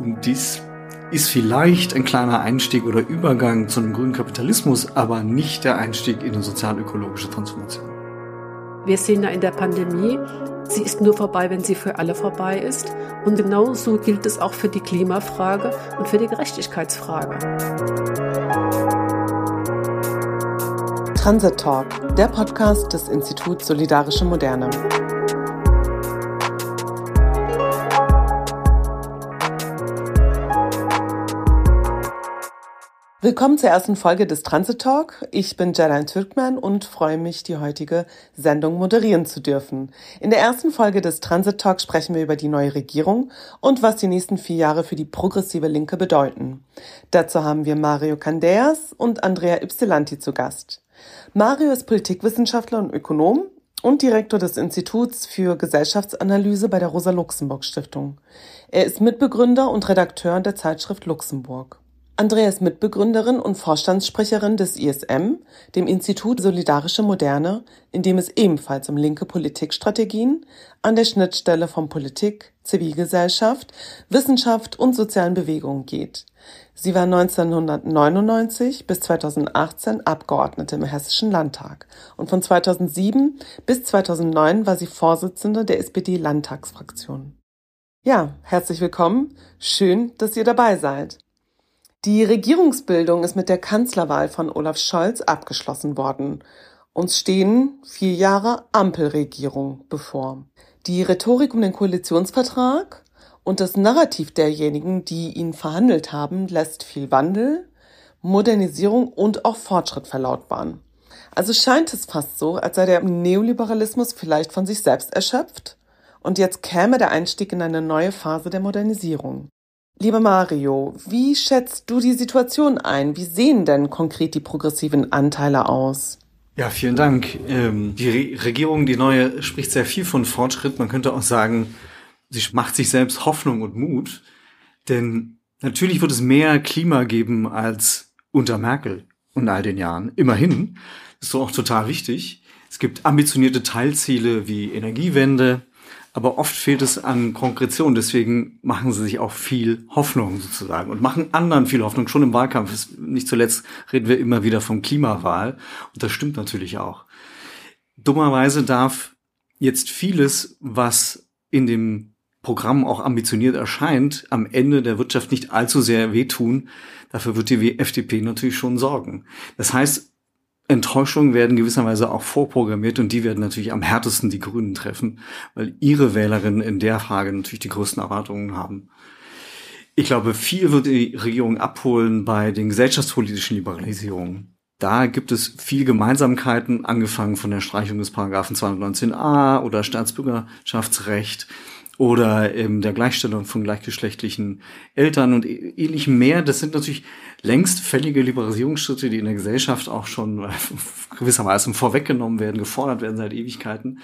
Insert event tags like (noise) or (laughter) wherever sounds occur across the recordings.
Und dies ist vielleicht ein kleiner Einstieg oder Übergang zu einem grünen Kapitalismus, aber nicht der Einstieg in eine sozial-ökologische Transformation. Wir sehen ja in der Pandemie, sie ist nur vorbei, wenn sie für alle vorbei ist. Und genauso gilt es auch für die Klimafrage und für die Gerechtigkeitsfrage. Transit Talk, der Podcast des Instituts Solidarische Moderne. Willkommen zur ersten Folge des Transit Talk. Ich bin Jalain Türkman und freue mich, die heutige Sendung moderieren zu dürfen. In der ersten Folge des Transit Talk sprechen wir über die neue Regierung und was die nächsten vier Jahre für die progressive Linke bedeuten. Dazu haben wir Mario Candeas und Andrea Ypsilanti zu Gast. Mario ist Politikwissenschaftler und Ökonom und Direktor des Instituts für Gesellschaftsanalyse bei der Rosa-Luxemburg-Stiftung. Er ist Mitbegründer und Redakteur der Zeitschrift Luxemburg. Andrea ist Mitbegründerin und Vorstandssprecherin des ISM, dem Institut Solidarische Moderne, in dem es ebenfalls um linke Politikstrategien an der Schnittstelle von Politik, Zivilgesellschaft, Wissenschaft und sozialen Bewegungen geht. Sie war 1999 bis 2018 Abgeordnete im Hessischen Landtag und von 2007 bis 2009 war sie Vorsitzende der SPD-Landtagsfraktion. Ja, herzlich willkommen. Schön, dass ihr dabei seid. Die Regierungsbildung ist mit der Kanzlerwahl von Olaf Scholz abgeschlossen worden. Uns stehen vier Jahre Ampelregierung bevor. Die Rhetorik um den Koalitionsvertrag und das Narrativ derjenigen, die ihn verhandelt haben, lässt viel Wandel, Modernisierung und auch Fortschritt verlautbaren. Also scheint es fast so, als sei der Neoliberalismus vielleicht von sich selbst erschöpft und jetzt käme der Einstieg in eine neue Phase der Modernisierung. Lieber Mario, wie schätzt du die Situation ein? Wie sehen denn konkret die progressiven Anteile aus? Ja, vielen Dank. Ähm, die Re Regierung, die neue, spricht sehr viel von Fortschritt. Man könnte auch sagen, sie macht sich selbst Hoffnung und Mut. Denn natürlich wird es mehr Klima geben als unter Merkel und all den Jahren. Immerhin. Ist doch auch total wichtig. Es gibt ambitionierte Teilziele wie Energiewende, aber oft fehlt es an Konkretion. Deswegen machen sie sich auch viel Hoffnung sozusagen und machen anderen viel Hoffnung. Schon im Wahlkampf, nicht zuletzt reden wir immer wieder vom Klimawahl und das stimmt natürlich auch. Dummerweise darf jetzt vieles, was in dem Programm auch ambitioniert erscheint, am Ende der Wirtschaft nicht allzu sehr wehtun. Dafür wird die FDP natürlich schon sorgen. Das heißt, Enttäuschungen werden gewisserweise auch vorprogrammiert und die werden natürlich am härtesten die Grünen treffen, weil ihre Wählerinnen in der Frage natürlich die größten Erwartungen haben. Ich glaube, viel wird die Regierung abholen bei den gesellschaftspolitischen Liberalisierungen. Da gibt es viel Gemeinsamkeiten, angefangen von der Streichung des Paragraphen 219a oder Staatsbürgerschaftsrecht oder ähm, der Gleichstellung von gleichgeschlechtlichen Eltern und e-, ähnlichem mehr. Das sind natürlich längst fällige Liberalisierungsschritte, die in der Gesellschaft auch schon (laughs) gewissermaßen vorweggenommen werden, gefordert werden seit Ewigkeiten,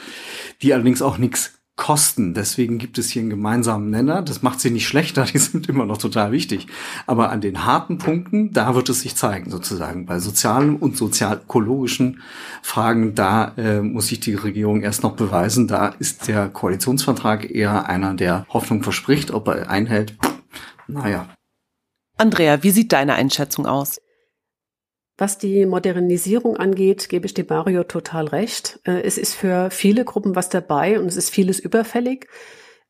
die allerdings auch nichts kosten. Deswegen gibt es hier einen gemeinsamen Nenner. Das macht sie nicht schlechter, (laughs) die sind immer noch total wichtig. Aber an den harten Punkten, da wird es sich zeigen, sozusagen. Bei sozialen und sozial-ökologischen Fragen, da äh, muss sich die Regierung erst noch beweisen. Da ist der Koalitionsvertrag eher einer, der Hoffnung verspricht. Ob er einhält, naja. Andrea, wie sieht deine Einschätzung aus? Was die Modernisierung angeht, gebe ich dem Mario total recht. Äh, es ist für viele Gruppen was dabei und es ist vieles überfällig.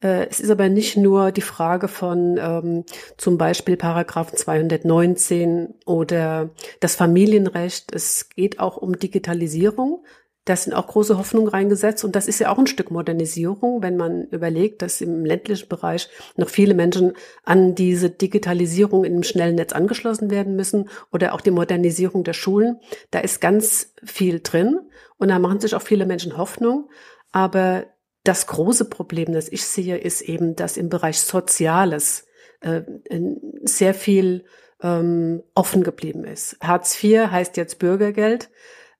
Äh, es ist aber nicht nur die Frage von ähm, zum Beispiel Paragraphen 219 oder das Familienrecht. Es geht auch um Digitalisierung. Da sind auch große Hoffnungen reingesetzt und das ist ja auch ein Stück Modernisierung, wenn man überlegt, dass im ländlichen Bereich noch viele Menschen an diese Digitalisierung in einem schnellen Netz angeschlossen werden müssen oder auch die Modernisierung der Schulen. Da ist ganz viel drin und da machen sich auch viele Menschen Hoffnung. Aber das große Problem, das ich sehe, ist eben, dass im Bereich Soziales äh, sehr viel ähm, offen geblieben ist. Hartz IV heißt jetzt Bürgergeld.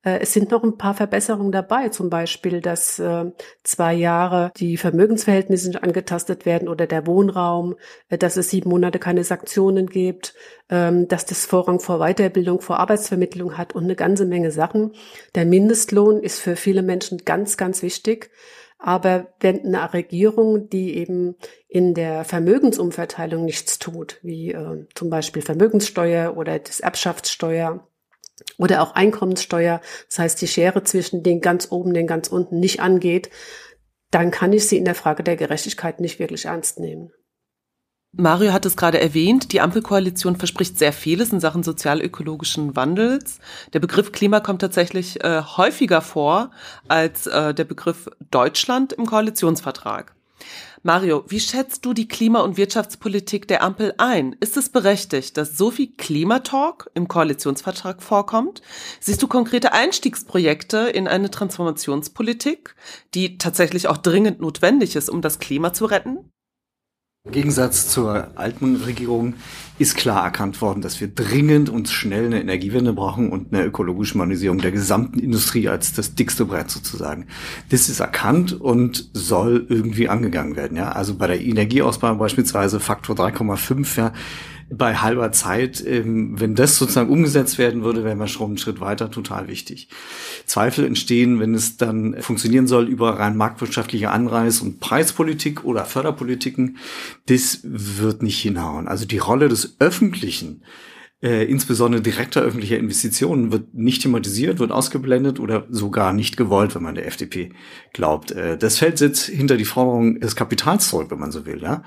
Äh, es sind noch ein paar Verbesserungen dabei, zum Beispiel, dass äh, zwei Jahre die Vermögensverhältnisse angetastet werden oder der Wohnraum, äh, dass es sieben Monate keine Sanktionen gibt, ähm, dass das Vorrang vor Weiterbildung, vor Arbeitsvermittlung hat und eine ganze Menge Sachen. Der Mindestlohn ist für viele Menschen ganz, ganz wichtig. Aber wenn eine Regierung, die eben in der Vermögensumverteilung nichts tut, wie äh, zum Beispiel Vermögenssteuer oder das Erbschaftssteuer oder auch Einkommenssteuer, das heißt die Schere zwischen den ganz oben, den ganz unten nicht angeht, dann kann ich sie in der Frage der Gerechtigkeit nicht wirklich ernst nehmen. Mario hat es gerade erwähnt, die Ampelkoalition verspricht sehr vieles in Sachen sozial-ökologischen Wandels. Der Begriff Klima kommt tatsächlich äh, häufiger vor als äh, der Begriff Deutschland im Koalitionsvertrag. Mario, wie schätzt du die Klima- und Wirtschaftspolitik der Ampel ein? Ist es berechtigt, dass so viel Klimatalk im Koalitionsvertrag vorkommt? Siehst du konkrete Einstiegsprojekte in eine Transformationspolitik, die tatsächlich auch dringend notwendig ist, um das Klima zu retten? Im Gegensatz zur alten Regierung ist klar erkannt worden, dass wir dringend und schnell eine Energiewende brauchen und eine ökologische Modernisierung der gesamten Industrie als das dickste Brett sozusagen. Das ist erkannt und soll irgendwie angegangen werden. Ja, also bei der Energieausbau beispielsweise Faktor 3,5. Ja, bei halber Zeit, ähm, wenn das sozusagen umgesetzt werden würde, wären wir schon einen Schritt weiter, total wichtig. Zweifel entstehen, wenn es dann funktionieren soll über rein marktwirtschaftliche Anreiz- und Preispolitik oder Förderpolitiken. Das wird nicht hinhauen. Also die Rolle des Öffentlichen äh, insbesondere direkter öffentlicher Investitionen wird nicht thematisiert, wird ausgeblendet oder sogar nicht gewollt, wenn man der FDP glaubt. Äh, das fällt jetzt hinter die Forderung des Kapitals zurück, wenn man so will. Ja?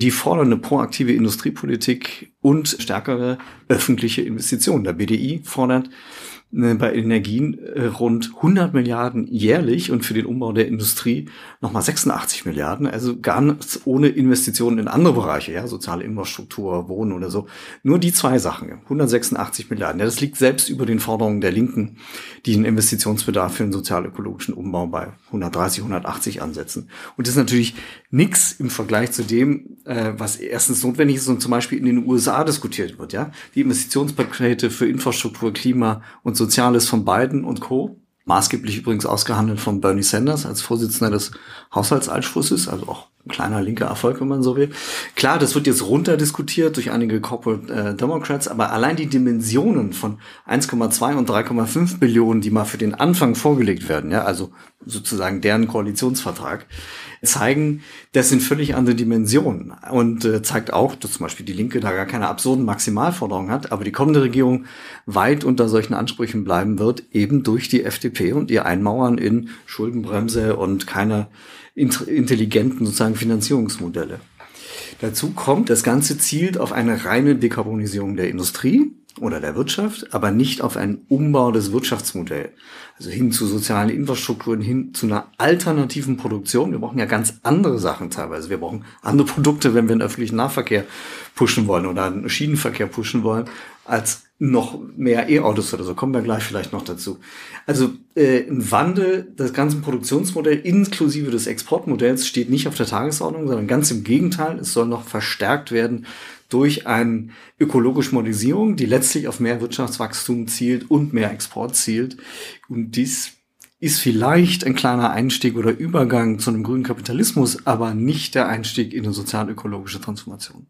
Die fordern eine proaktive Industriepolitik und stärkere öffentliche Investitionen. Der BDI fordert bei Energien äh, rund 100 Milliarden jährlich und für den Umbau der Industrie nochmal 86 Milliarden. Also ganz ohne Investitionen in andere Bereiche, ja, soziale Infrastruktur, Wohnen oder so. Nur die zwei Sachen, 186 Milliarden. Ja, das liegt selbst über den Forderungen der Linken, die einen Investitionsbedarf für den sozial-ökologischen Umbau bei 130, 180 ansetzen. Und das ist natürlich nichts im Vergleich zu dem, äh, was erstens notwendig ist und zum Beispiel in den USA diskutiert wird, ja. Die Investitionspakete für Infrastruktur, Klima und Soziales von Biden und Co. Maßgeblich übrigens ausgehandelt von Bernie Sanders als Vorsitzender des Haushaltsausschusses, also auch ein kleiner linker Erfolg, wenn man so will. Klar, das wird jetzt runterdiskutiert durch einige Corporate äh, Democrats, aber allein die Dimensionen von 1,2 und 3,5 Billionen, die mal für den Anfang vorgelegt werden, ja, also sozusagen deren Koalitionsvertrag, zeigen, das sind völlig andere Dimensionen und äh, zeigt auch, dass zum Beispiel die Linke da gar keine absurden Maximalforderungen hat, aber die kommende Regierung weit unter solchen Ansprüchen bleiben wird, eben durch die FDP und ihr Einmauern in Schuldenbremse und keine intelligenten sozusagen Finanzierungsmodelle. Dazu kommt, das Ganze zielt auf eine reine Dekarbonisierung der Industrie oder der Wirtschaft, aber nicht auf einen Umbau des Wirtschaftsmodells. Also hin zu sozialen Infrastrukturen, hin zu einer alternativen Produktion. Wir brauchen ja ganz andere Sachen teilweise. Wir brauchen andere Produkte, wenn wir den öffentlichen Nahverkehr pushen wollen oder einen Schienenverkehr pushen wollen, als noch mehr E-Autos oder so. Kommen wir gleich vielleicht noch dazu. Also äh, ein Wandel des ganzen Produktionsmodells inklusive des Exportmodells steht nicht auf der Tagesordnung, sondern ganz im Gegenteil. Es soll noch verstärkt werden durch eine ökologische Modernisierung, die letztlich auf mehr Wirtschaftswachstum zielt und mehr Export zielt. Und dies ist vielleicht ein kleiner Einstieg oder Übergang zu einem grünen Kapitalismus, aber nicht der Einstieg in eine sozial-ökologische Transformation.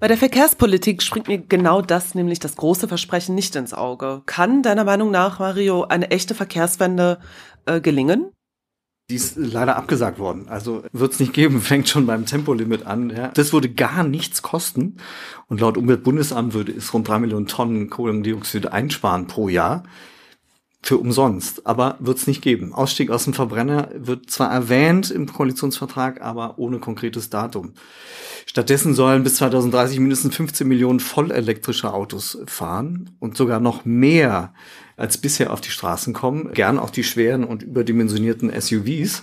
Bei der Verkehrspolitik springt mir genau das, nämlich das große Versprechen, nicht ins Auge. Kann deiner Meinung nach, Mario, eine echte Verkehrswende äh, gelingen? Die ist leider abgesagt worden. Also wird es nicht geben, (laughs) fängt schon beim Tempolimit an. Ja. Das würde gar nichts kosten. Und laut Umweltbundesamt würde es rund drei Millionen Tonnen Kohlendioxid einsparen pro Jahr. Für umsonst. Aber wird es nicht geben. Ausstieg aus dem Verbrenner wird zwar erwähnt im Koalitionsvertrag, aber ohne konkretes Datum. Stattdessen sollen bis 2030 mindestens 15 Millionen vollelektrische Autos fahren und sogar noch mehr als bisher auf die Straßen kommen. Gern auch die schweren und überdimensionierten SUVs,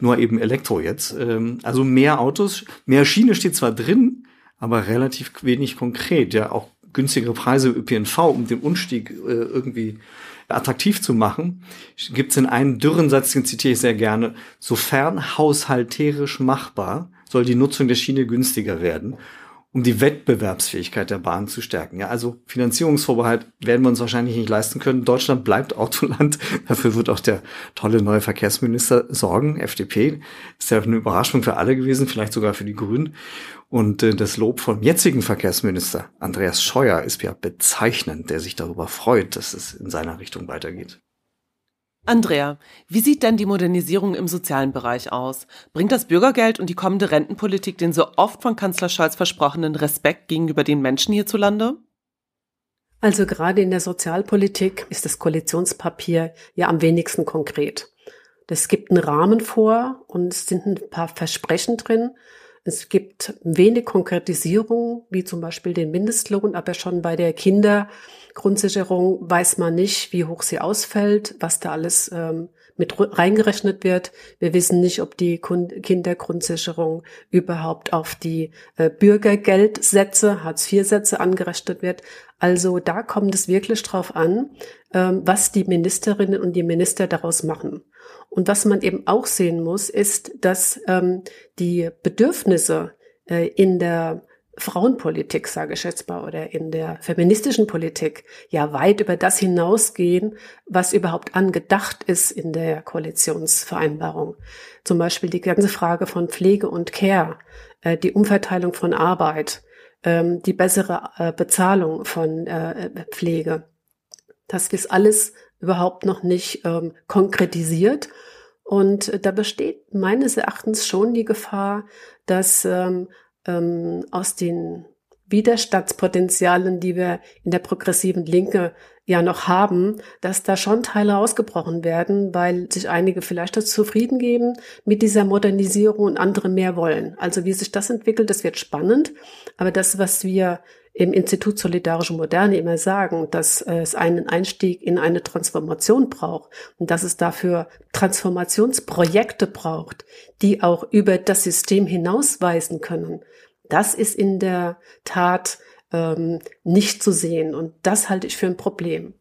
nur eben Elektro jetzt. Ähm, also mehr Autos, mehr Schiene steht zwar drin, aber relativ wenig konkret. Ja, auch günstigere Preise ÖPNV, um den Umstieg äh, irgendwie attraktiv zu machen, gibt es in einem dürren Satz, den zitiere ich sehr gerne, sofern haushalterisch machbar, soll die Nutzung der Schiene günstiger werden, um die Wettbewerbsfähigkeit der Bahn zu stärken. Ja, also Finanzierungsvorbehalt werden wir uns wahrscheinlich nicht leisten können. Deutschland bleibt Autoland. (laughs) Dafür wird auch der tolle neue Verkehrsminister sorgen. FDP ist ja eine Überraschung für alle gewesen, vielleicht sogar für die Grünen. Und äh, das Lob vom jetzigen Verkehrsminister Andreas Scheuer ist ja bezeichnend, der sich darüber freut, dass es in seiner Richtung weitergeht. Andrea, wie sieht denn die Modernisierung im sozialen Bereich aus? Bringt das Bürgergeld und die kommende Rentenpolitik den so oft von Kanzler Scholz versprochenen Respekt gegenüber den Menschen hierzulande? Also gerade in der Sozialpolitik ist das Koalitionspapier ja am wenigsten konkret. Es gibt einen Rahmen vor und es sind ein paar Versprechen drin. Es gibt wenig Konkretisierung, wie zum Beispiel den Mindestlohn, aber schon bei der Kindergrundsicherung weiß man nicht, wie hoch sie ausfällt, was da alles ähm, mit reingerechnet wird. Wir wissen nicht, ob die Kindergrundsicherung überhaupt auf die äh, Bürgergeldsätze, Hartz-IV-Sätze angerechnet wird. Also da kommt es wirklich drauf an, ähm, was die Ministerinnen und die Minister daraus machen. Und was man eben auch sehen muss, ist, dass ähm, die Bedürfnisse äh, in der Frauenpolitik, sage ich jetzt mal, oder in der feministischen Politik ja weit über das hinausgehen, was überhaupt angedacht ist in der Koalitionsvereinbarung. Zum Beispiel die ganze Frage von Pflege und Care, äh, die Umverteilung von Arbeit, ähm, die bessere äh, Bezahlung von äh, Pflege. Das ist alles überhaupt noch nicht ähm, konkretisiert. Und äh, da besteht meines Erachtens schon die Gefahr, dass ähm, ähm, aus den Widerstandspotenzialen, die wir in der progressiven Linke ja noch haben, dass da schon Teile ausgebrochen werden, weil sich einige vielleicht das zufrieden geben mit dieser Modernisierung und andere mehr wollen. Also wie sich das entwickelt, das wird spannend. Aber das, was wir im Institut Solidarische Moderne immer sagen, dass es einen Einstieg in eine Transformation braucht und dass es dafür Transformationsprojekte braucht, die auch über das System hinausweisen können. Das ist in der Tat ähm, nicht zu sehen und das halte ich für ein Problem.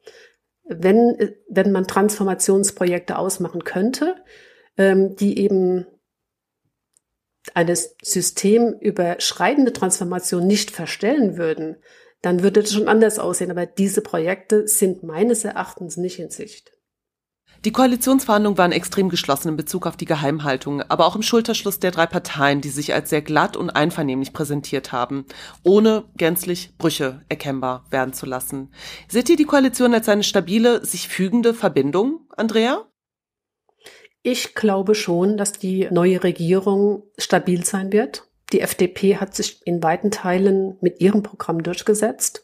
Wenn, wenn man Transformationsprojekte ausmachen könnte, ähm, die eben eine systemüberschreitende Transformation nicht verstellen würden, dann würde es schon anders aussehen. Aber diese Projekte sind meines Erachtens nicht in Sicht. Die Koalitionsverhandlungen waren extrem geschlossen in Bezug auf die Geheimhaltung, aber auch im Schulterschluss der drei Parteien, die sich als sehr glatt und einvernehmlich präsentiert haben, ohne gänzlich Brüche erkennbar werden zu lassen. Seht ihr die Koalition als eine stabile, sich fügende Verbindung, Andrea? Ich glaube schon, dass die neue Regierung stabil sein wird. Die FDP hat sich in weiten Teilen mit ihrem Programm durchgesetzt.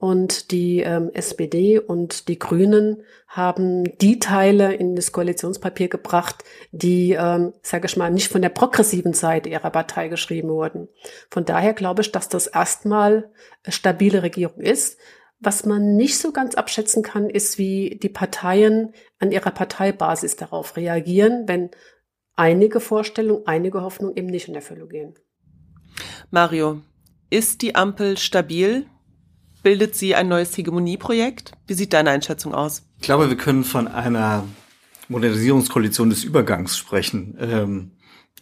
Und die ähm, SPD und die Grünen haben die Teile in das Koalitionspapier gebracht, die, ähm, sage ich mal, nicht von der progressiven Seite ihrer Partei geschrieben wurden. Von daher glaube ich, dass das erstmal stabile Regierung ist. Was man nicht so ganz abschätzen kann, ist, wie die Parteien an ihrer Parteibasis darauf reagieren, wenn einige Vorstellungen, einige Hoffnungen eben nicht in Erfüllung gehen. Mario, ist die Ampel stabil? Bildet sie ein neues Hegemonieprojekt? Wie sieht deine Einschätzung aus? Ich glaube, wir können von einer Modernisierungskoalition des Übergangs sprechen. Ähm,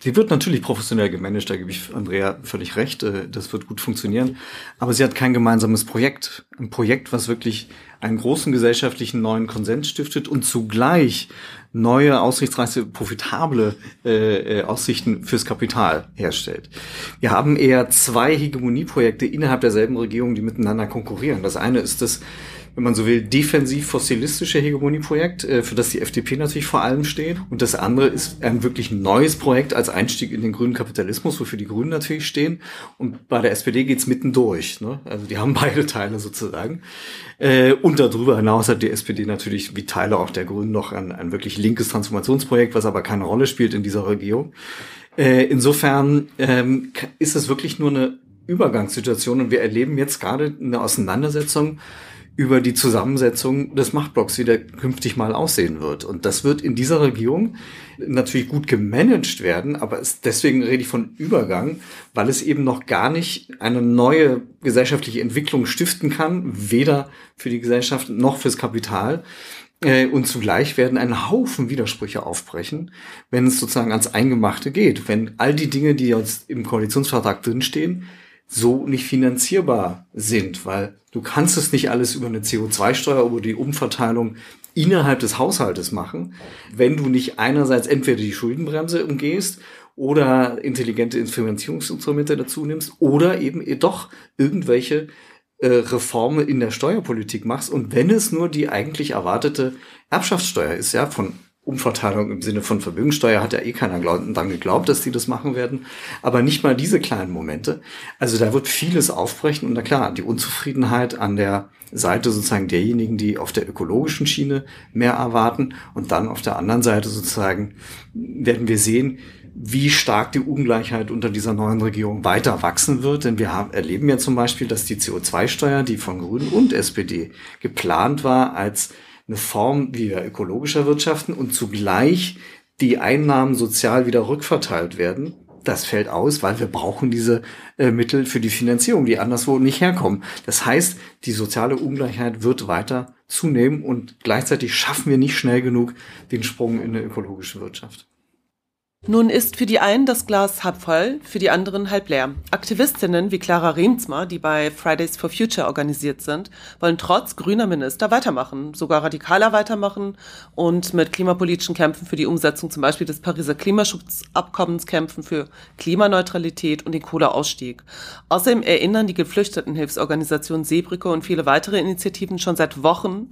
Sie wird natürlich professionell gemanagt, da gebe ich Andrea völlig recht, äh, das wird gut funktionieren. Aber sie hat kein gemeinsames Projekt. Ein Projekt, was wirklich einen großen gesellschaftlichen neuen Konsens stiftet und zugleich neue, aussichtsreiche, profitable äh, äh, Aussichten fürs Kapital herstellt. Wir haben eher zwei Hegemonieprojekte innerhalb derselben Regierung, die miteinander konkurrieren. Das eine ist das wenn man so will, defensiv-fossilistische Hegemonieprojekt, äh, für das die FDP natürlich vor allem steht. Und das andere ist ein wirklich neues Projekt als Einstieg in den grünen Kapitalismus, wofür die Grünen natürlich stehen. Und bei der SPD geht's mittendurch. Ne? Also die haben (laughs) beide Teile sozusagen. Äh, und darüber hinaus hat die SPD natürlich, wie Teile auch der Grünen, noch ein, ein wirklich linkes Transformationsprojekt, was aber keine Rolle spielt in dieser Regierung. Äh, insofern ähm, ist es wirklich nur eine Übergangssituation und wir erleben jetzt gerade eine Auseinandersetzung über die Zusammensetzung des Machtblocks, wie der künftig mal aussehen wird. Und das wird in dieser Regierung natürlich gut gemanagt werden, aber es, deswegen rede ich von Übergang, weil es eben noch gar nicht eine neue gesellschaftliche Entwicklung stiften kann, weder für die Gesellschaft noch fürs Kapital. Äh, und zugleich werden ein Haufen Widersprüche aufbrechen, wenn es sozusagen ans Eingemachte geht. Wenn all die Dinge, die jetzt im Koalitionsvertrag drinstehen, so nicht finanzierbar sind, weil du kannst es nicht alles über eine CO2-Steuer, über die Umverteilung innerhalb des Haushaltes machen, wenn du nicht einerseits entweder die Schuldenbremse umgehst oder intelligente Finanzierungsinstrumente dazu nimmst oder eben doch irgendwelche äh, Reformen in der Steuerpolitik machst. Und wenn es nur die eigentlich erwartete Erbschaftssteuer ist, ja, von Umverteilung im Sinne von Vermögensteuer hat ja eh keiner dran geglaubt, dass die das machen werden. Aber nicht mal diese kleinen Momente. Also da wird vieles aufbrechen und na klar, die Unzufriedenheit an der Seite sozusagen derjenigen, die auf der ökologischen Schiene mehr erwarten und dann auf der anderen Seite sozusagen werden wir sehen, wie stark die Ungleichheit unter dieser neuen Regierung weiter wachsen wird. Denn wir haben, erleben ja zum Beispiel, dass die CO2-Steuer, die von Grünen und SPD geplant war, als eine Form, wie wir ökologischer wirtschaften und zugleich die Einnahmen sozial wieder rückverteilt werden. Das fällt aus, weil wir brauchen diese äh, Mittel für die Finanzierung, die anderswo nicht herkommen. Das heißt, die soziale Ungleichheit wird weiter zunehmen und gleichzeitig schaffen wir nicht schnell genug den Sprung in eine ökologische Wirtschaft. Nun ist für die einen das Glas halb voll, für die anderen halb leer. Aktivistinnen wie Clara Remsmar, die bei Fridays for Future organisiert sind, wollen trotz grüner Minister weitermachen, sogar radikaler weitermachen und mit klimapolitischen Kämpfen für die Umsetzung zum Beispiel des Pariser Klimaschutzabkommens kämpfen für Klimaneutralität und den Kohleausstieg. Außerdem erinnern die Geflüchtetenhilfsorganisation Seebrücke und viele weitere Initiativen schon seit Wochen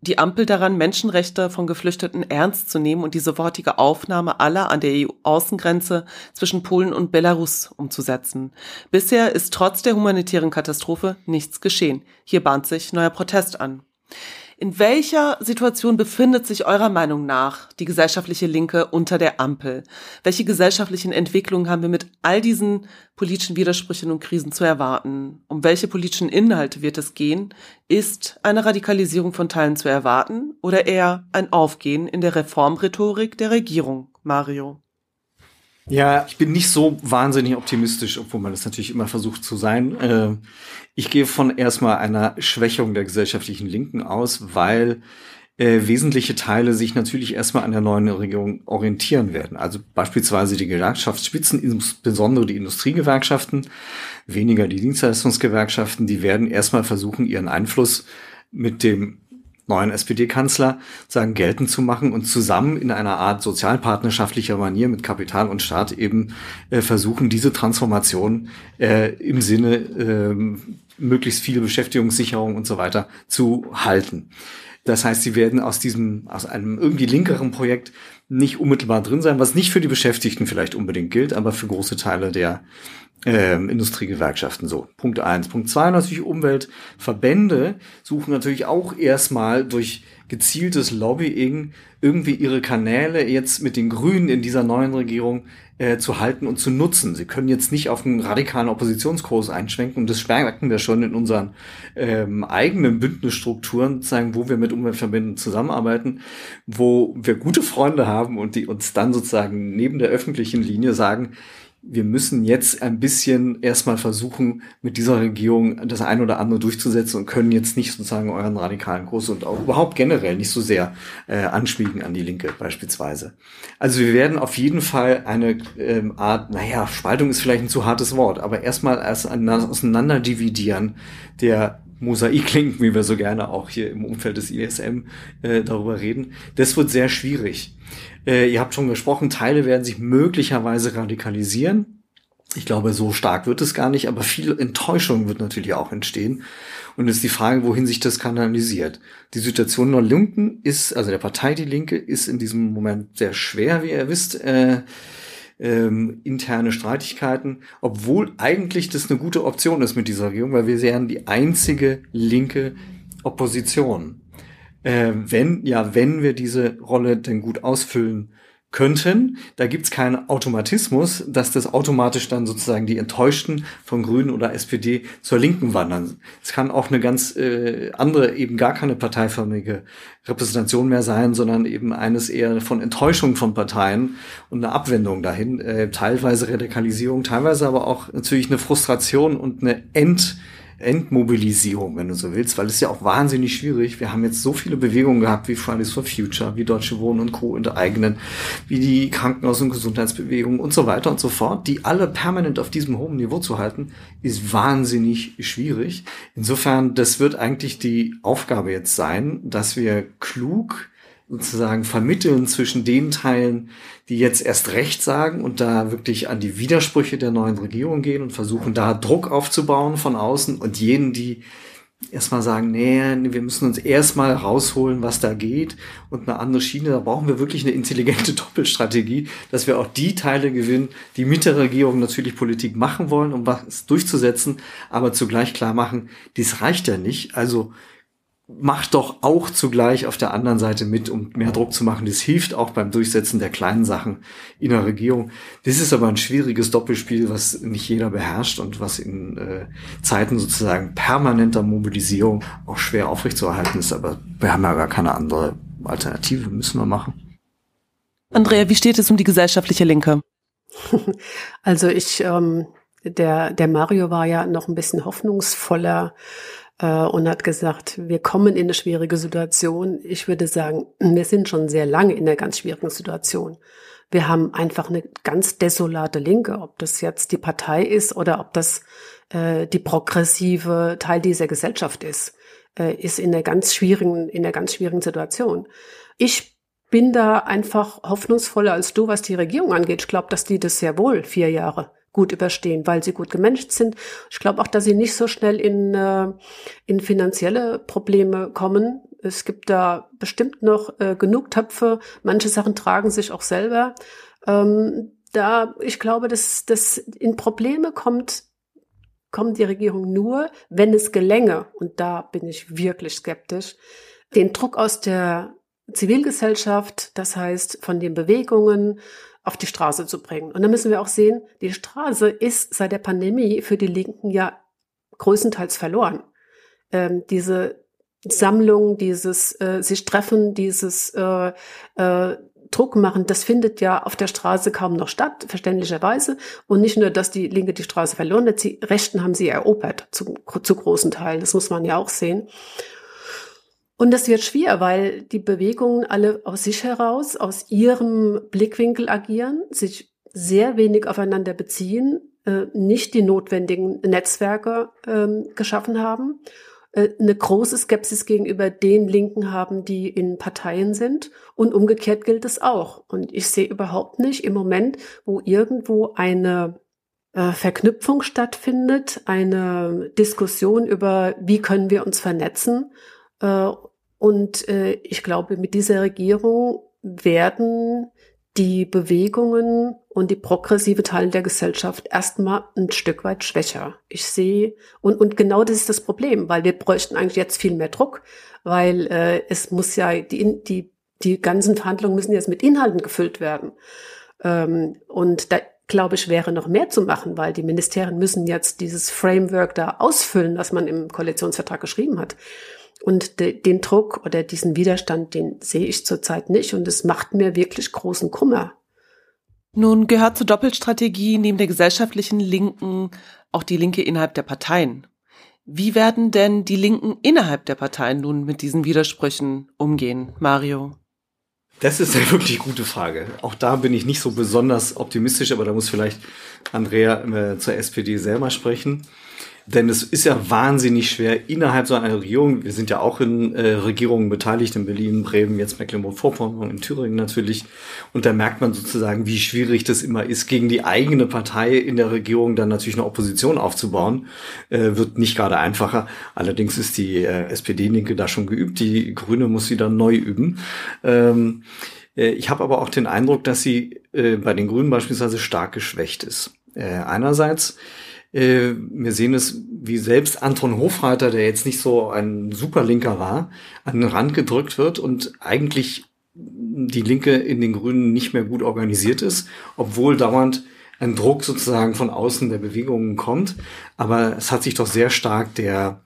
die Ampel daran, Menschenrechte von Geflüchteten ernst zu nehmen und die sofortige Aufnahme aller an der EU-Außengrenze zwischen Polen und Belarus umzusetzen. Bisher ist trotz der humanitären Katastrophe nichts geschehen. Hier bahnt sich neuer Protest an. In welcher Situation befindet sich eurer Meinung nach die gesellschaftliche Linke unter der Ampel? Welche gesellschaftlichen Entwicklungen haben wir mit all diesen politischen Widersprüchen und Krisen zu erwarten? Um welche politischen Inhalte wird es gehen? Ist eine Radikalisierung von Teilen zu erwarten oder eher ein Aufgehen in der Reformrhetorik der Regierung, Mario? Ja, ich bin nicht so wahnsinnig optimistisch, obwohl man das natürlich immer versucht zu sein. Äh, ich gehe von erstmal einer Schwächung der gesellschaftlichen Linken aus, weil äh, wesentliche Teile sich natürlich erstmal an der neuen Regierung orientieren werden. Also beispielsweise die Gewerkschaftsspitzen, insbesondere die Industriegewerkschaften, weniger die Dienstleistungsgewerkschaften, die werden erstmal versuchen, ihren Einfluss mit dem neuen SPD-Kanzler sagen geltend zu machen und zusammen in einer Art sozialpartnerschaftlicher Manier mit Kapital und Staat eben äh, versuchen, diese Transformation äh, im Sinne äh, möglichst viel Beschäftigungssicherung und so weiter zu halten. Das heißt, sie werden aus diesem, aus einem irgendwie linkeren Projekt nicht unmittelbar drin sein, was nicht für die Beschäftigten vielleicht unbedingt gilt, aber für große Teile der ähm, Industriegewerkschaften so. Punkt eins. Punkt zwei natürlich Umweltverbände suchen natürlich auch erstmal durch gezieltes Lobbying irgendwie ihre Kanäle jetzt mit den Grünen in dieser neuen Regierung äh, zu halten und zu nutzen. Sie können jetzt nicht auf einen radikalen Oppositionskurs einschwenken und das merken wir schon in unseren ähm, eigenen Bündnisstrukturen, sagen, wo wir mit Umweltverbänden zusammenarbeiten, wo wir gute Freunde haben und die uns dann sozusagen neben der öffentlichen Linie sagen, wir müssen jetzt ein bisschen erstmal versuchen, mit dieser Regierung das ein oder andere durchzusetzen und können jetzt nicht sozusagen euren radikalen Kurs und auch überhaupt generell nicht so sehr äh, anschmiegen an die Linke beispielsweise. Also wir werden auf jeden Fall eine ähm, Art, naja, Spaltung ist vielleicht ein zu hartes Wort, aber erstmal als ein Auseinanderdividieren der Mosaiklinken, wie wir so gerne auch hier im Umfeld des ISM äh, darüber reden. Das wird sehr schwierig. Äh, ihr habt schon gesprochen, Teile werden sich möglicherweise radikalisieren. Ich glaube, so stark wird es gar nicht, aber viel Enttäuschung wird natürlich auch entstehen. Und es ist die Frage, wohin sich das kanalisiert. Die Situation der Linken ist, also der Partei Die Linke, ist in diesem Moment sehr schwer, wie ihr wisst. Äh, ähm, interne Streitigkeiten, obwohl eigentlich das eine gute Option ist mit dieser Regierung, weil wir sehen die einzige linke Opposition. Äh, wenn, ja, wenn wir diese Rolle denn gut ausfüllen könnten. Da gibt's keinen Automatismus, dass das automatisch dann sozusagen die Enttäuschten von Grünen oder SPD zur Linken wandern. Es kann auch eine ganz äh, andere, eben gar keine parteiförmige Repräsentation mehr sein, sondern eben eines eher von Enttäuschung von Parteien und eine Abwendung dahin. Äh, teilweise Radikalisierung, teilweise aber auch natürlich eine Frustration und eine End- Entmobilisierung, wenn du so willst, weil es ja auch wahnsinnig schwierig. Wir haben jetzt so viele Bewegungen gehabt, wie Fridays for Future, wie Deutsche Wohnen und Co. enteignen, wie die Krankenhaus- und Gesundheitsbewegung und so weiter und so fort, die alle permanent auf diesem hohen Niveau zu halten, ist wahnsinnig schwierig. Insofern, das wird eigentlich die Aufgabe jetzt sein, dass wir klug sozusagen vermitteln zwischen den Teilen, die jetzt erst Recht sagen und da wirklich an die Widersprüche der neuen Regierung gehen und versuchen, da Druck aufzubauen von außen und jenen, die erstmal sagen, nee, wir müssen uns erstmal rausholen, was da geht und eine andere Schiene. Da brauchen wir wirklich eine intelligente (laughs) Doppelstrategie, dass wir auch die Teile gewinnen, die mit der Regierung natürlich Politik machen wollen, um was durchzusetzen, aber zugleich klar machen, dies reicht ja nicht. Also macht doch auch zugleich auf der anderen Seite mit, um mehr Druck zu machen. Das hilft auch beim Durchsetzen der kleinen Sachen in der Regierung. Das ist aber ein schwieriges Doppelspiel, was nicht jeder beherrscht und was in äh, Zeiten sozusagen permanenter Mobilisierung auch schwer aufrechtzuerhalten ist. Aber wir haben ja gar keine andere Alternative, müssen wir machen. Andrea, wie steht es um die gesellschaftliche Linke? (laughs) Also ich, ähm, der, der Mario war ja noch ein bisschen hoffnungsvoller äh, und hat gesagt, wir kommen in eine schwierige Situation. Ich würde sagen, wir sind schon sehr lange in einer ganz schwierigen Situation. Wir haben einfach eine ganz desolate Linke, ob das jetzt die Partei ist oder ob das äh, die progressive Teil dieser Gesellschaft ist, äh, ist in einer ganz schwierigen, in einer ganz schwierigen Situation. Ich bin da einfach hoffnungsvoller als du, was die Regierung angeht. Ich glaube, dass die das sehr wohl vier Jahre gut überstehen, weil sie gut gemanagt sind. Ich glaube auch, dass sie nicht so schnell in, äh, in finanzielle Probleme kommen. Es gibt da bestimmt noch äh, genug Töpfe. Manche Sachen tragen sich auch selber. Ähm, da, ich glaube, dass das in Probleme kommt, kommt die Regierung nur, wenn es gelänge, und da bin ich wirklich skeptisch, den Druck aus der Zivilgesellschaft, das heißt von den Bewegungen, auf die Straße zu bringen. Und da müssen wir auch sehen, die Straße ist seit der Pandemie für die Linken ja größtenteils verloren. Ähm, diese Sammlung, dieses äh, sich treffen, dieses äh, äh, Druck machen, das findet ja auf der Straße kaum noch statt, verständlicherweise. Und nicht nur, dass die Linke die Straße verloren hat, die Rechten haben sie erobert, zu, zu großen Teilen. Das muss man ja auch sehen. Und das wird schwer, weil die Bewegungen alle aus sich heraus, aus ihrem Blickwinkel agieren, sich sehr wenig aufeinander beziehen, äh, nicht die notwendigen Netzwerke ähm, geschaffen haben, äh, eine große Skepsis gegenüber den Linken haben, die in Parteien sind. Und umgekehrt gilt es auch. Und ich sehe überhaupt nicht im Moment, wo irgendwo eine äh, Verknüpfung stattfindet, eine Diskussion über, wie können wir uns vernetzen, und äh, ich glaube, mit dieser Regierung werden die Bewegungen und die progressive Teil der Gesellschaft erstmal ein Stück weit schwächer. Ich sehe, und, und genau das ist das Problem, weil wir bräuchten eigentlich jetzt viel mehr Druck, weil äh, es muss ja, die, die, die ganzen Verhandlungen müssen jetzt mit Inhalten gefüllt werden. Ähm, und da glaube ich, wäre noch mehr zu machen, weil die Ministerien müssen jetzt dieses Framework da ausfüllen, was man im Koalitionsvertrag geschrieben hat. Und de, den Druck oder diesen Widerstand, den sehe ich zurzeit nicht und es macht mir wirklich großen Kummer. Nun gehört zur Doppelstrategie neben der gesellschaftlichen Linken auch die Linke innerhalb der Parteien. Wie werden denn die Linken innerhalb der Parteien nun mit diesen Widersprüchen umgehen, Mario? Das ist eine wirklich gute Frage. Auch da bin ich nicht so besonders optimistisch, aber da muss vielleicht Andrea äh, zur SPD selber sprechen. Denn es ist ja wahnsinnig schwer innerhalb so einer Regierung, wir sind ja auch in äh, Regierungen beteiligt, in Berlin, Bremen, jetzt Mecklenburg-Vorpommern, in Thüringen natürlich. Und da merkt man sozusagen, wie schwierig das immer ist, gegen die eigene Partei in der Regierung dann natürlich eine Opposition aufzubauen. Äh, wird nicht gerade einfacher. Allerdings ist die äh, SPD-Linke da schon geübt, die Grüne muss sie dann neu üben. Ähm, äh, ich habe aber auch den Eindruck, dass sie äh, bei den Grünen beispielsweise stark geschwächt ist. Äh, einerseits äh, wir sehen es, wie selbst Anton Hofreiter, der jetzt nicht so ein Superlinker war, an den Rand gedrückt wird und eigentlich die Linke in den Grünen nicht mehr gut organisiert ist, obwohl dauernd ein Druck sozusagen von außen der Bewegungen kommt. Aber es hat sich doch sehr stark der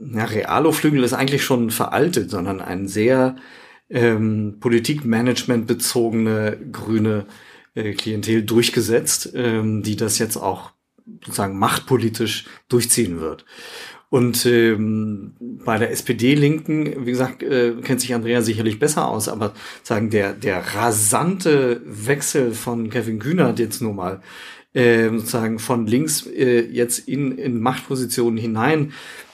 ja, Realo-Flügel ist eigentlich schon veraltet, sondern ein sehr ähm, Politikmanagement bezogene grüne äh, Klientel durchgesetzt, ähm, die das jetzt auch sozusagen machtpolitisch durchziehen wird. Und ähm, bei der SPD-Linken, wie gesagt, äh, kennt sich Andrea sicherlich besser aus, aber sagen der der rasante Wechsel von Kevin Kühnert jetzt nur mal äh, sozusagen von links äh, jetzt in in Machtpositionen hinein,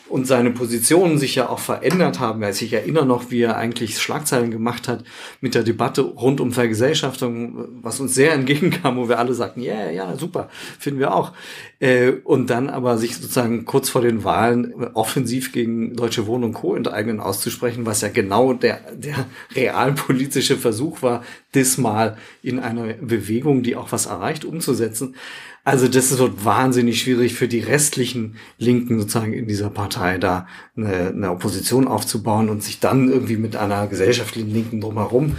und seine Positionen sich ja auch verändert haben. Weil ich erinnere noch, wie er eigentlich Schlagzeilen gemacht hat mit der Debatte rund um Vergesellschaftung, was uns sehr entgegenkam, wo wir alle sagten, ja, yeah, ja, super, finden wir auch. Äh, und dann aber sich sozusagen kurz vor den Wahlen offensiv gegen Deutsche Wohnen und Co. enteignen auszusprechen, was ja genau der, der realpolitische Versuch war, das mal in einer Bewegung, die auch was erreicht, umzusetzen. Also das wird wahnsinnig schwierig für die restlichen Linken sozusagen in dieser Partei da eine, eine Opposition aufzubauen und sich dann irgendwie mit einer gesellschaftlichen Linken drumherum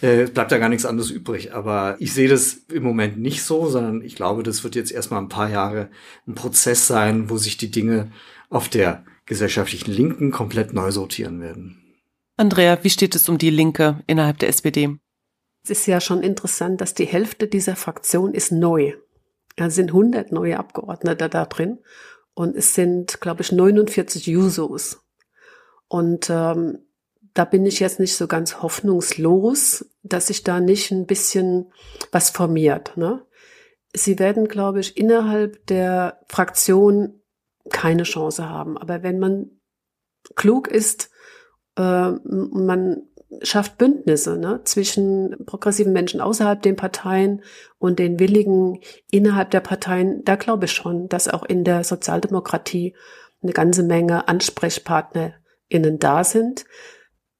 äh, bleibt da gar nichts anderes übrig. Aber ich sehe das im Moment nicht so, sondern ich glaube, das wird jetzt erstmal ein paar Jahre ein Prozess sein, wo sich die Dinge auf der gesellschaftlichen Linken komplett neu sortieren werden. Andrea, wie steht es um die Linke innerhalb der SPD? Es ist ja schon interessant, dass die Hälfte dieser Fraktion ist neu. Da sind 100 neue Abgeordnete da drin und es sind, glaube ich, 49 Jusos. Und ähm, da bin ich jetzt nicht so ganz hoffnungslos, dass sich da nicht ein bisschen was formiert. Ne? Sie werden, glaube ich, innerhalb der Fraktion keine Chance haben. Aber wenn man klug ist, äh, man schafft Bündnisse ne, zwischen progressiven Menschen außerhalb den Parteien und den Willigen innerhalb der Parteien. Da glaube ich schon, dass auch in der Sozialdemokratie eine ganze Menge AnsprechpartnerInnen da sind.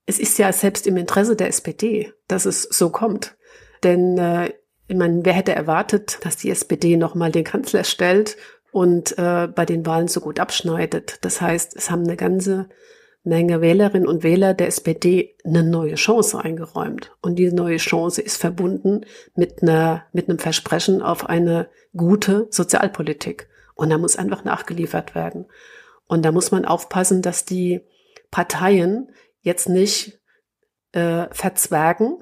Es ist ja selbst im Interesse der SPD, dass es so kommt. Denn äh, ich meine, wer hätte erwartet, dass die SPD nochmal den Kanzler stellt und äh, bei den Wahlen so gut abschneidet? Das heißt, es haben eine ganze Menge Wählerinnen und Wähler der SPD eine neue Chance eingeräumt. Und diese neue Chance ist verbunden mit einer, mit einem Versprechen auf eine gute Sozialpolitik. Und da muss einfach nachgeliefert werden. Und da muss man aufpassen, dass die Parteien jetzt nicht äh, verzwergen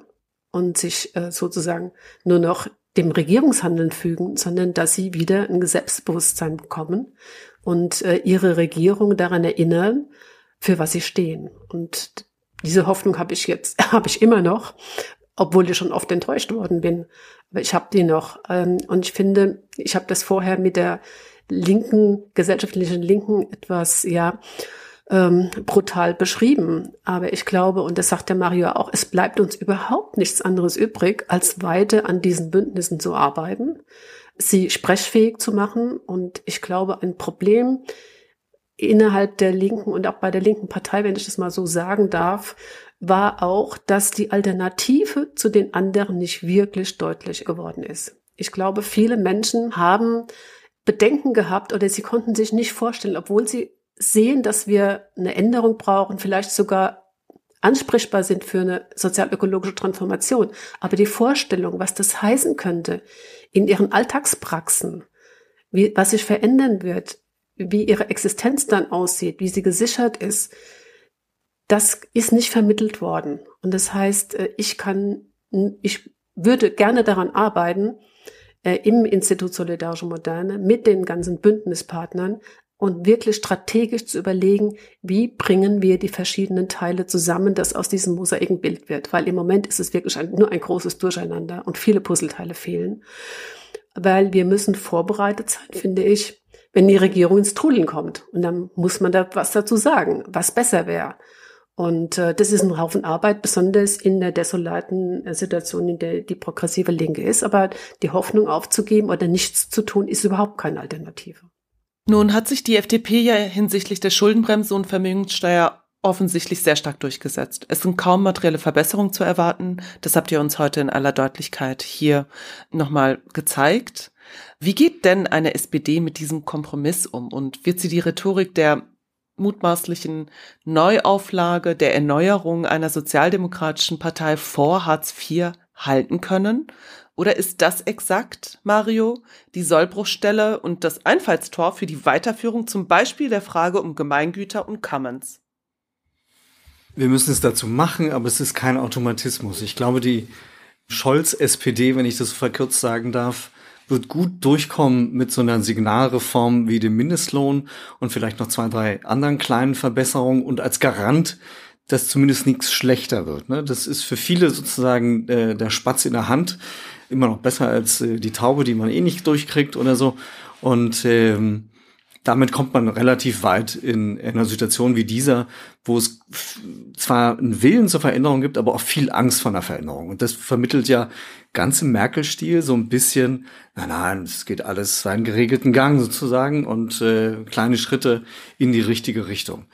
und sich äh, sozusagen nur noch dem Regierungshandeln fügen, sondern dass sie wieder ein Selbstbewusstsein bekommen und äh, ihre Regierung daran erinnern, für was sie stehen. Und diese Hoffnung habe ich jetzt, (laughs) habe ich immer noch, obwohl ich schon oft enttäuscht worden bin. Aber ich habe die noch. Ähm, und ich finde, ich habe das vorher mit der linken, gesellschaftlichen Linken etwas, ja, ähm, brutal beschrieben. Aber ich glaube, und das sagt der Mario auch, es bleibt uns überhaupt nichts anderes übrig, als weiter an diesen Bündnissen zu arbeiten, sie sprechfähig zu machen. Und ich glaube, ein Problem innerhalb der Linken und auch bei der linken Partei, wenn ich das mal so sagen darf, war auch, dass die Alternative zu den anderen nicht wirklich deutlich geworden ist. Ich glaube, viele Menschen haben Bedenken gehabt oder sie konnten sich nicht vorstellen, obwohl sie sehen, dass wir eine Änderung brauchen, vielleicht sogar ansprechbar sind für eine sozialökologische Transformation. Aber die Vorstellung, was das heißen könnte in ihren Alltagspraxen, wie, was sich verändern wird, wie ihre Existenz dann aussieht, wie sie gesichert ist, das ist nicht vermittelt worden. Und das heißt, äh, ich kann, ich würde gerne daran arbeiten, äh, im Institut Solidarische Moderne mit den ganzen Bündnispartnern und wirklich strategisch zu überlegen, wie bringen wir die verschiedenen Teile zusammen, dass aus diesem Mosaik ein Bild wird. Weil im Moment ist es wirklich ein, nur ein großes Durcheinander und viele Puzzleteile fehlen. Weil wir müssen vorbereitet sein, finde ich, wenn die Regierung ins Trudeln kommt. Und dann muss man da was dazu sagen, was besser wäre. Und äh, das ist ein Haufen Arbeit, besonders in der desolaten äh, Situation, in der die progressive Linke ist. Aber die Hoffnung aufzugeben oder nichts zu tun, ist überhaupt keine Alternative. Nun hat sich die FDP ja hinsichtlich der Schuldenbremse und Vermögenssteuer offensichtlich sehr stark durchgesetzt. Es sind kaum materielle Verbesserungen zu erwarten. Das habt ihr uns heute in aller Deutlichkeit hier nochmal gezeigt. Wie geht denn eine SPD mit diesem Kompromiss um und wird sie die Rhetorik der mutmaßlichen Neuauflage, der Erneuerung einer sozialdemokratischen Partei vor Hartz IV halten können? Oder ist das exakt, Mario, die Sollbruchstelle und das Einfallstor für die Weiterführung zum Beispiel der Frage um Gemeingüter und Commons? Wir müssen es dazu machen, aber es ist kein Automatismus. Ich glaube, die Scholz-SPD, wenn ich das verkürzt sagen darf, wird gut durchkommen mit so einer Signalreform wie dem Mindestlohn und vielleicht noch zwei, drei anderen kleinen Verbesserungen und als Garant, dass zumindest nichts schlechter wird. Ne? Das ist für viele sozusagen äh, der Spatz in der Hand immer noch besser als äh, die Taube, die man eh nicht durchkriegt oder so. Und ähm, damit kommt man relativ weit in, in einer Situation wie dieser, wo es zwar einen Willen zur Veränderung gibt, aber auch viel Angst vor einer Veränderung. Und das vermittelt ja ganz im Merkel-Stil so ein bisschen, nein, nein, es geht alles seinen geregelten Gang sozusagen und äh, kleine Schritte in die richtige Richtung.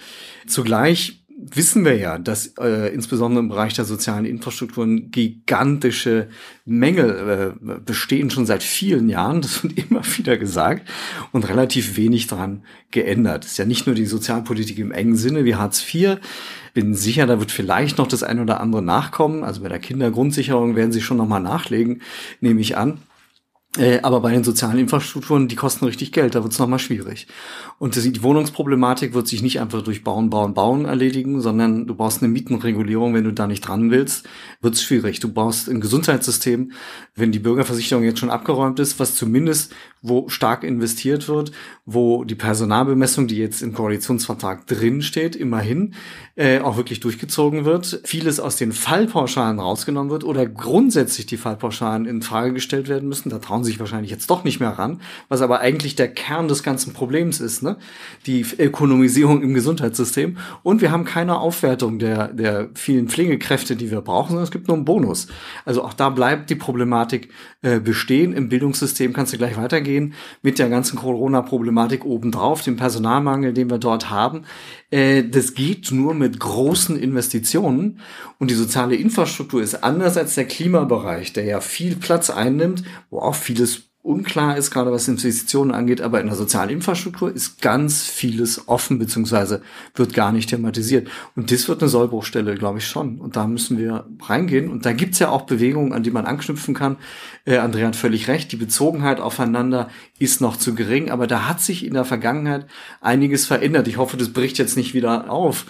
Zugleich wissen wir ja, dass äh, insbesondere im Bereich der sozialen Infrastrukturen gigantische Mängel äh, bestehen schon seit vielen Jahren. Das wird (laughs) immer wieder gesagt und relativ wenig dran geändert. Es ist ja nicht nur die Sozialpolitik im engen Sinne wie Hartz IV. Bin sicher, da wird vielleicht noch das ein oder andere nachkommen. Also bei der Kindergrundsicherung werden sie schon noch mal nachlegen, nehme ich an. Äh, aber bei den sozialen Infrastrukturen, die kosten richtig Geld, da wird es nochmal schwierig. Und die Wohnungsproblematik wird sich nicht einfach durch Bauen, Bauen, Bauen erledigen, sondern du brauchst eine Mietenregulierung, wenn du da nicht dran willst, wird es schwierig. Du brauchst ein Gesundheitssystem, wenn die Bürgerversicherung jetzt schon abgeräumt ist, was zumindest, wo stark investiert wird, wo die Personalbemessung, die jetzt im Koalitionsvertrag drin steht, immerhin äh, auch wirklich durchgezogen wird, vieles aus den Fallpauschalen rausgenommen wird oder grundsätzlich die Fallpauschalen in Frage gestellt werden müssen. Da trauen sich wahrscheinlich jetzt doch nicht mehr ran, was aber eigentlich der Kern des ganzen Problems ist, ne? Die Ökonomisierung im Gesundheitssystem. Und wir haben keine Aufwertung der, der vielen Pflegekräfte, die wir brauchen, sondern es gibt nur einen Bonus. Also auch da bleibt die Problematik äh, bestehen. Im Bildungssystem kannst du gleich weitergehen mit der ganzen Corona-Problematik obendrauf, dem Personalmangel, den wir dort haben. Äh, das geht nur mit großen Investitionen. Und die soziale Infrastruktur ist anders als der Klimabereich, der ja viel Platz einnimmt, wo auch vieles unklar ist, gerade was Investitionen angeht, aber in der sozialen Infrastruktur ist ganz vieles offen, beziehungsweise wird gar nicht thematisiert. Und das wird eine Sollbruchstelle, glaube ich schon. Und da müssen wir reingehen. Und da gibt's ja auch Bewegungen, an die man anknüpfen kann. Äh, Andrea hat völlig recht, die Bezogenheit aufeinander ist noch zu gering, aber da hat sich in der Vergangenheit einiges verändert. Ich hoffe, das bricht jetzt nicht wieder auf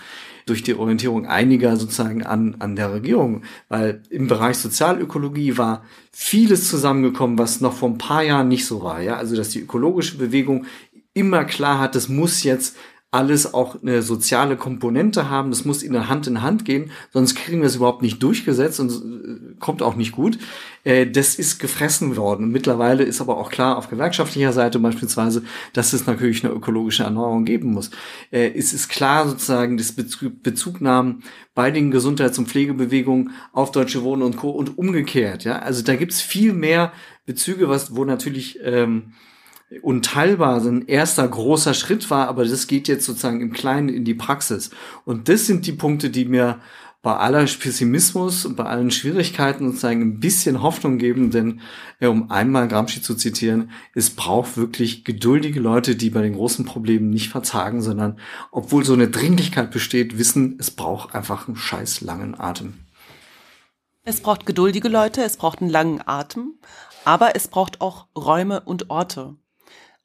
durch die Orientierung einiger sozusagen an, an der Regierung. Weil im Bereich Sozialökologie war vieles zusammengekommen, was noch vor ein paar Jahren nicht so war. Ja, also dass die ökologische Bewegung immer klar hat, das muss jetzt alles auch eine soziale Komponente haben. Das muss in der Hand in Hand gehen, sonst kriegen wir es überhaupt nicht durchgesetzt und äh, kommt auch nicht gut. Äh, das ist gefressen worden. mittlerweile ist aber auch klar auf gewerkschaftlicher Seite beispielsweise, dass es natürlich eine ökologische Erneuerung geben muss. Äh, es ist klar sozusagen, dass Bezugnahmen bei den Gesundheits- und Pflegebewegungen auf Deutsche Wohnen und Co. und umgekehrt. Ja, also da gibt's viel mehr Bezüge, was wo natürlich ähm, unteilbar so ein erster großer Schritt war, aber das geht jetzt sozusagen im Kleinen in die Praxis. Und das sind die Punkte, die mir bei aller Pessimismus und bei allen Schwierigkeiten sozusagen ein bisschen Hoffnung geben, denn ja, um einmal Gramsci zu zitieren, es braucht wirklich geduldige Leute, die bei den großen Problemen nicht verzagen, sondern obwohl so eine Dringlichkeit besteht, wissen, es braucht einfach einen scheiß langen Atem. Es braucht geduldige Leute, es braucht einen langen Atem, aber es braucht auch Räume und Orte.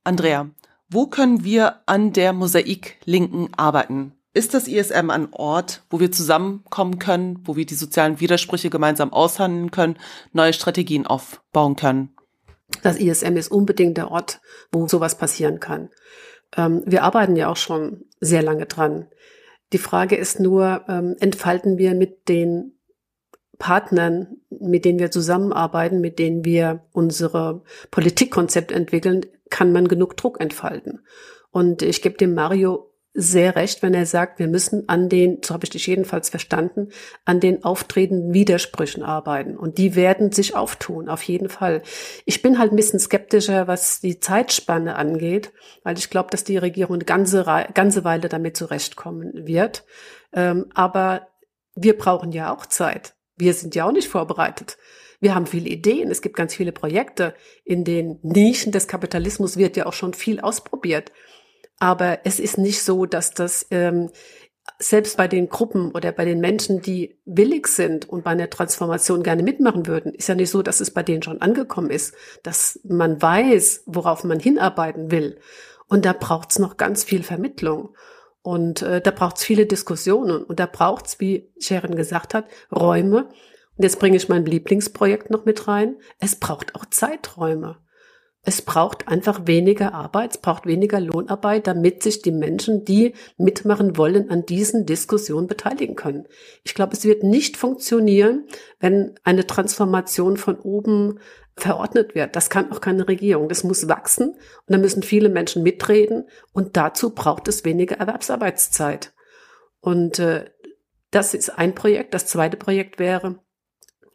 Andrea, wo können wir an der Mosaik-Linken arbeiten? Ist das ISM ein Ort, wo wir zusammenkommen können, wo wir die sozialen Widersprüche gemeinsam aushandeln können, neue Strategien aufbauen können? Das ISM ist unbedingt der Ort, wo sowas passieren kann. Ähm, wir arbeiten ja auch schon sehr lange dran. Die Frage ist nur, ähm, entfalten wir mit den Partnern, mit denen wir zusammenarbeiten, mit denen wir unsere Politikkonzept entwickeln, kann man genug Druck entfalten. Und ich gebe dem Mario sehr recht, wenn er sagt, wir müssen an den, so habe ich dich jedenfalls verstanden, an den auftretenden Widersprüchen arbeiten. Und die werden sich auftun, auf jeden Fall. Ich bin halt ein bisschen skeptischer, was die Zeitspanne angeht, weil ich glaube, dass die Regierung eine ganze, ganze Weile damit zurechtkommen wird. Ähm, aber wir brauchen ja auch Zeit. Wir sind ja auch nicht vorbereitet. Wir haben viele Ideen. Es gibt ganz viele Projekte. In den Nischen des Kapitalismus wird ja auch schon viel ausprobiert. Aber es ist nicht so, dass das ähm, selbst bei den Gruppen oder bei den Menschen, die willig sind und bei einer Transformation gerne mitmachen würden, ist ja nicht so, dass es bei denen schon angekommen ist, dass man weiß, worauf man hinarbeiten will. Und da braucht es noch ganz viel Vermittlung. Und äh, da braucht es viele Diskussionen. Und da braucht es, wie Sharon gesagt hat, Räume, jetzt bringe ich mein Lieblingsprojekt noch mit rein. Es braucht auch Zeiträume. Es braucht einfach weniger Arbeit, es braucht weniger Lohnarbeit, damit sich die Menschen, die mitmachen wollen, an diesen Diskussionen beteiligen können. Ich glaube, es wird nicht funktionieren, wenn eine Transformation von oben verordnet wird. Das kann auch keine Regierung. Das muss wachsen und da müssen viele Menschen mitreden und dazu braucht es weniger Erwerbsarbeitszeit. Und äh, das ist ein Projekt. Das zweite Projekt wäre,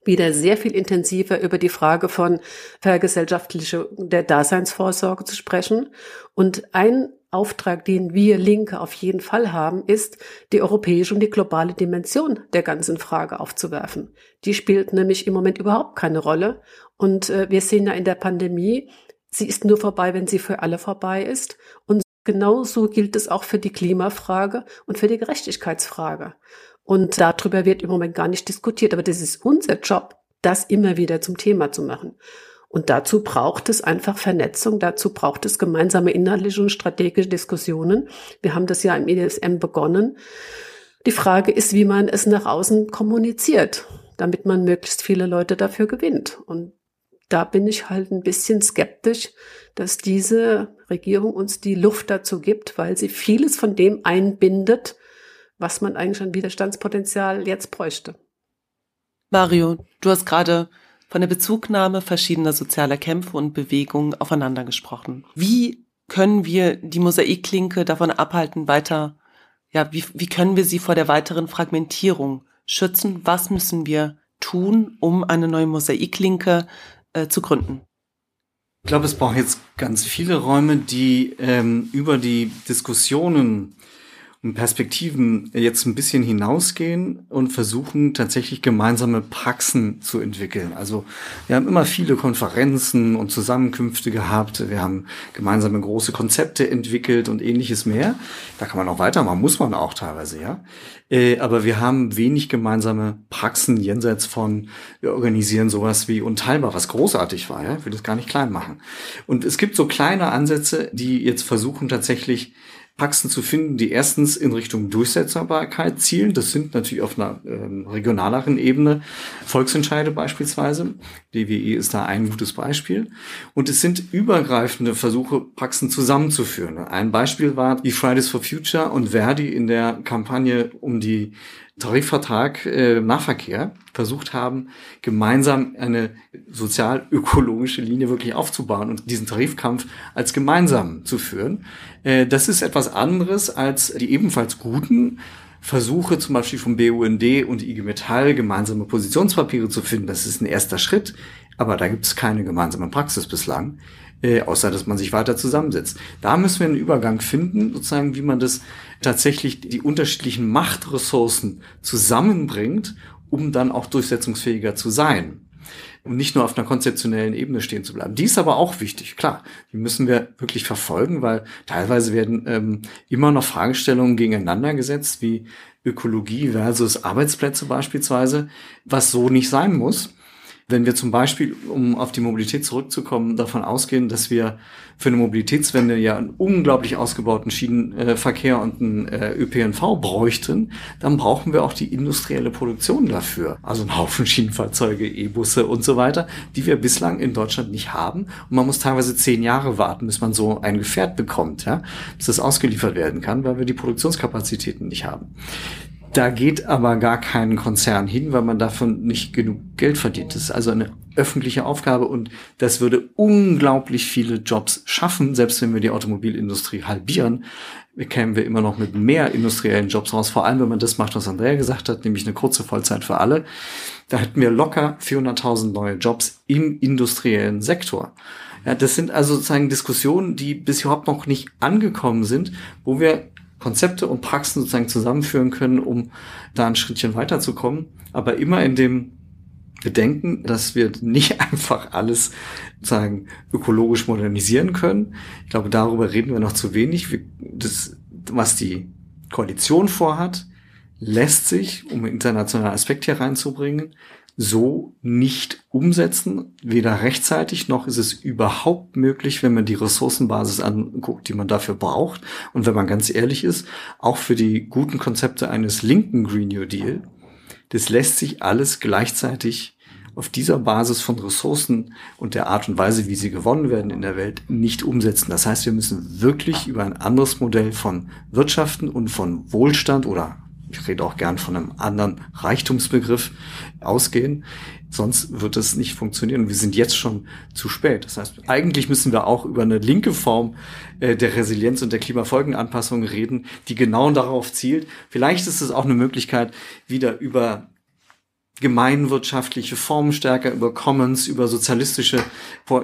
wieder sehr viel intensiver über die Frage von Vergesellschaftlichung der Daseinsvorsorge zu sprechen. Und ein Auftrag, den wir Linke auf jeden Fall haben, ist, die europäische und die globale Dimension der ganzen Frage aufzuwerfen. Die spielt nämlich im Moment überhaupt keine Rolle. Und äh, wir sehen ja in der Pandemie, sie ist nur vorbei, wenn sie für alle vorbei ist. Und genauso gilt es auch für die Klimafrage und für die Gerechtigkeitsfrage. Und darüber wird im Moment gar nicht diskutiert. Aber das ist unser Job, das immer wieder zum Thema zu machen. Und dazu braucht es einfach Vernetzung, dazu braucht es gemeinsame inhaltliche und strategische Diskussionen. Wir haben das ja im EDSM begonnen. Die Frage ist, wie man es nach außen kommuniziert, damit man möglichst viele Leute dafür gewinnt. Und da bin ich halt ein bisschen skeptisch, dass diese Regierung uns die Luft dazu gibt, weil sie vieles von dem einbindet, was man eigentlich an Widerstandspotenzial jetzt bräuchte. Mario, du hast gerade von der Bezugnahme verschiedener sozialer Kämpfe und Bewegungen aufeinander gesprochen. Wie können wir die Mosaikklinke davon abhalten, weiter, ja, wie, wie können wir sie vor der weiteren Fragmentierung schützen? Was müssen wir tun, um eine neue Mosaikklinke äh, zu gründen? Ich glaube, es braucht jetzt ganz viele Räume, die ähm, über die Diskussionen Perspektiven jetzt ein bisschen hinausgehen und versuchen tatsächlich gemeinsame Praxen zu entwickeln. Also wir haben immer viele Konferenzen und Zusammenkünfte gehabt. Wir haben gemeinsame große Konzepte entwickelt und ähnliches mehr. Da kann man auch weitermachen, muss man auch teilweise, ja. Äh, aber wir haben wenig gemeinsame Praxen jenseits von, wir organisieren sowas wie Unteilbar, was großartig war, ja. Ich will das gar nicht klein machen. Und es gibt so kleine Ansätze, die jetzt versuchen tatsächlich Praxen zu finden, die erstens in Richtung Durchsetzbarkeit zielen. Das sind natürlich auf einer ähm, regionaleren Ebene Volksentscheide beispielsweise. DWE ist da ein gutes Beispiel. Und es sind übergreifende Versuche, Praxen zusammenzuführen. Ein Beispiel war die Fridays for Future und Verdi in der Kampagne um die Tarifvertrag äh, Nahverkehr versucht haben, gemeinsam eine sozial-ökologische Linie wirklich aufzubauen und diesen Tarifkampf als gemeinsam zu führen. Äh, das ist etwas anderes als die ebenfalls guten Versuche zum Beispiel vom BUND und IG Metall gemeinsame Positionspapiere zu finden. Das ist ein erster Schritt, aber da gibt es keine gemeinsame Praxis bislang äh, außer dass man sich weiter zusammensetzt. Da müssen wir einen Übergang finden, sozusagen, wie man das tatsächlich die unterschiedlichen Machtressourcen zusammenbringt, um dann auch durchsetzungsfähiger zu sein. Und nicht nur auf einer konzeptionellen Ebene stehen zu bleiben. Die ist aber auch wichtig, klar. Die müssen wir wirklich verfolgen, weil teilweise werden ähm, immer noch Fragestellungen gegeneinander gesetzt, wie Ökologie versus Arbeitsplätze beispielsweise, was so nicht sein muss. Wenn wir zum Beispiel, um auf die Mobilität zurückzukommen, davon ausgehen, dass wir für eine Mobilitätswende ja einen unglaublich ausgebauten Schienenverkehr und einen äh, ÖPNV bräuchten, dann brauchen wir auch die industrielle Produktion dafür. Also einen Haufen Schienenfahrzeuge, E-Busse und so weiter, die wir bislang in Deutschland nicht haben. Und man muss teilweise zehn Jahre warten, bis man so ein Gefährt bekommt, ja, bis das ausgeliefert werden kann, weil wir die Produktionskapazitäten nicht haben. Da geht aber gar kein Konzern hin, weil man davon nicht genug Geld verdient. Das ist also eine öffentliche Aufgabe und das würde unglaublich viele Jobs schaffen, selbst wenn wir die Automobilindustrie halbieren, kämen wir immer noch mit mehr industriellen Jobs raus, vor allem wenn man das macht, was Andrea gesagt hat, nämlich eine kurze Vollzeit für alle. Da hätten wir locker 400.000 neue Jobs im industriellen Sektor. Ja, das sind also sozusagen Diskussionen, die bis überhaupt noch nicht angekommen sind, wo wir Konzepte und Praxen sozusagen zusammenführen können, um da ein Schrittchen weiterzukommen. Aber immer in dem Bedenken, dass wir nicht (laughs) einfach alles sozusagen ökologisch modernisieren können. Ich glaube, darüber reden wir noch zu wenig. Das, was die Koalition vorhat, lässt sich, um internationalen Aspekt hier reinzubringen, so nicht umsetzen, weder rechtzeitig noch ist es überhaupt möglich, wenn man die Ressourcenbasis anguckt, die man dafür braucht. Und wenn man ganz ehrlich ist, auch für die guten Konzepte eines linken Green New Deal, das lässt sich alles gleichzeitig auf dieser Basis von Ressourcen und der Art und Weise, wie sie gewonnen werden in der Welt, nicht umsetzen. Das heißt, wir müssen wirklich über ein anderes Modell von Wirtschaften und von Wohlstand oder ich rede auch gern von einem anderen Reichtumsbegriff ausgehen. Sonst wird es nicht funktionieren. Wir sind jetzt schon zu spät. Das heißt, eigentlich müssen wir auch über eine linke Form äh, der Resilienz und der Klimafolgenanpassung reden, die genau darauf zielt. Vielleicht ist es auch eine Möglichkeit, wieder über gemeinwirtschaftliche Formen stärker, über Commons, über sozialistische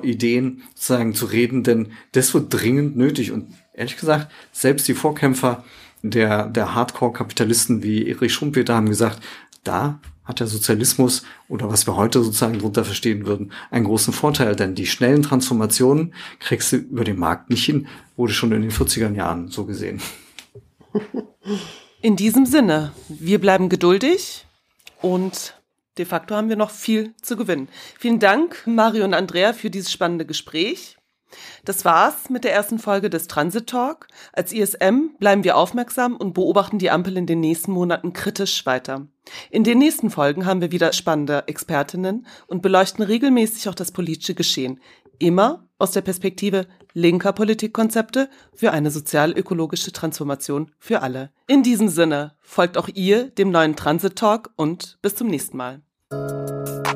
Ideen sozusagen zu reden, denn das wird dringend nötig. Und ehrlich gesagt, selbst die Vorkämpfer der, der Hardcore-Kapitalisten wie Erich Schumpeter haben gesagt, da hat der Sozialismus oder was wir heute sozusagen darunter verstehen würden, einen großen Vorteil, denn die schnellen Transformationen kriegst du über den Markt nicht hin, wurde schon in den 40er Jahren so gesehen. In diesem Sinne, wir bleiben geduldig und de facto haben wir noch viel zu gewinnen. Vielen Dank, Mario und Andrea, für dieses spannende Gespräch. Das war's mit der ersten Folge des Transit Talk. Als ISM bleiben wir aufmerksam und beobachten die Ampel in den nächsten Monaten kritisch weiter. In den nächsten Folgen haben wir wieder spannende Expertinnen und beleuchten regelmäßig auch das politische Geschehen. Immer aus der Perspektive linker Politikkonzepte für eine sozial-ökologische Transformation für alle. In diesem Sinne folgt auch ihr dem neuen Transit Talk und bis zum nächsten Mal. Música